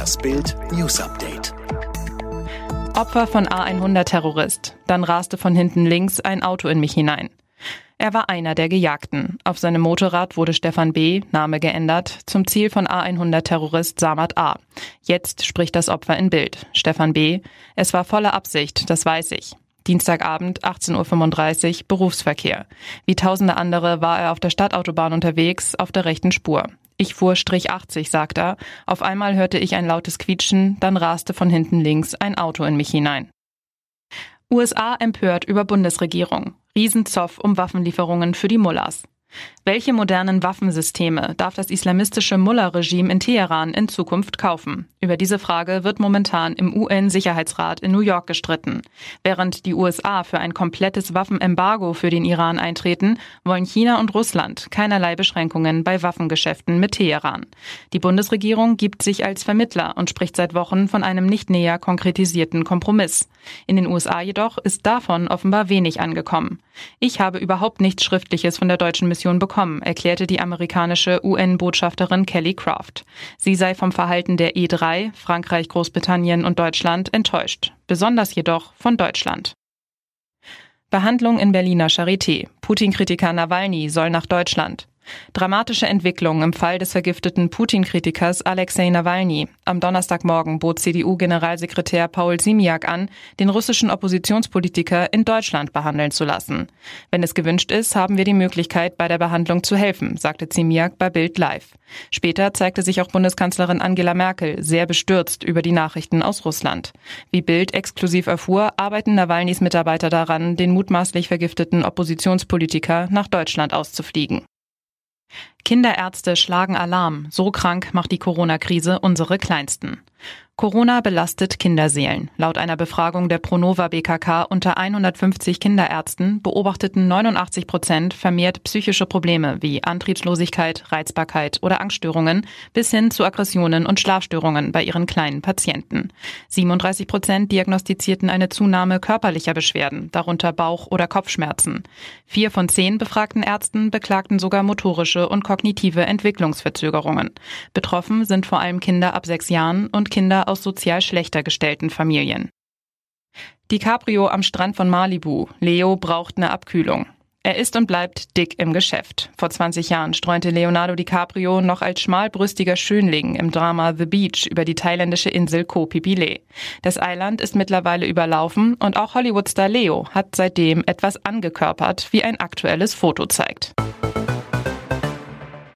Das Bild News Update. Opfer von A100-Terrorist. Dann raste von hinten links ein Auto in mich hinein. Er war einer der Gejagten. Auf seinem Motorrad wurde Stefan B., Name geändert, zum Ziel von A100-Terrorist Samad A. Jetzt spricht das Opfer in Bild. Stefan B., es war volle Absicht, das weiß ich. Dienstagabend 18.35 Uhr Berufsverkehr. Wie tausende andere war er auf der Stadtautobahn unterwegs, auf der rechten Spur. Ich fuhr Strich 80, sagt er. Auf einmal hörte ich ein lautes Quietschen, dann raste von hinten links ein Auto in mich hinein. USA empört über Bundesregierung. Riesenzoff um Waffenlieferungen für die Mullahs. Welche modernen Waffensysteme darf das islamistische Mullah-Regime in Teheran in Zukunft kaufen? Über diese Frage wird momentan im UN-Sicherheitsrat in New York gestritten. Während die USA für ein komplettes Waffenembargo für den Iran eintreten, wollen China und Russland keinerlei Beschränkungen bei Waffengeschäften mit Teheran. Die Bundesregierung gibt sich als Vermittler und spricht seit Wochen von einem nicht näher konkretisierten Kompromiss. In den USA jedoch ist davon offenbar wenig angekommen. Ich habe überhaupt nichts Schriftliches von der deutschen Mission bekommen, erklärte die amerikanische UN-Botschafterin Kelly Croft. Sie sei vom Verhalten der E3, Frankreich, Großbritannien und Deutschland enttäuscht. Besonders jedoch von Deutschland. Behandlung in Berliner Charité. Putin-Kritiker Nawalny soll nach Deutschland. Dramatische Entwicklung im Fall des vergifteten Putin-Kritikers Alexei Nawalny. Am Donnerstagmorgen bot CDU-Generalsekretär Paul Simiak an, den russischen Oppositionspolitiker in Deutschland behandeln zu lassen. Wenn es gewünscht ist, haben wir die Möglichkeit, bei der Behandlung zu helfen, sagte Simiak bei Bild Live. Später zeigte sich auch Bundeskanzlerin Angela Merkel sehr bestürzt über die Nachrichten aus Russland. Wie Bild exklusiv erfuhr, arbeiten Nawalnys Mitarbeiter daran, den mutmaßlich vergifteten Oppositionspolitiker nach Deutschland auszufliegen. Kinderärzte schlagen Alarm. So krank macht die Corona-Krise unsere Kleinsten. Corona belastet Kinderseelen. Laut einer Befragung der Pronova BKK unter 150 Kinderärzten beobachteten 89 Prozent vermehrt psychische Probleme wie Antriebslosigkeit, Reizbarkeit oder Angststörungen bis hin zu Aggressionen und Schlafstörungen bei ihren kleinen Patienten. 37 Prozent diagnostizierten eine Zunahme körperlicher Beschwerden, darunter Bauch- oder Kopfschmerzen. Vier von zehn befragten Ärzten beklagten sogar motorische und kognitive Entwicklungsverzögerungen. Betroffen sind vor allem Kinder ab sechs Jahren Kinder aus sozial schlechter gestellten Familien. DiCaprio am Strand von Malibu. Leo braucht eine Abkühlung. Er ist und bleibt dick im Geschäft. Vor 20 Jahren streunte Leonardo DiCaprio noch als schmalbrüstiger Schönling im Drama The Beach über die thailändische Insel Koh Phi Phi Das Eiland ist mittlerweile überlaufen und auch Hollywoodstar Leo hat seitdem etwas angekörpert, wie ein aktuelles Foto zeigt.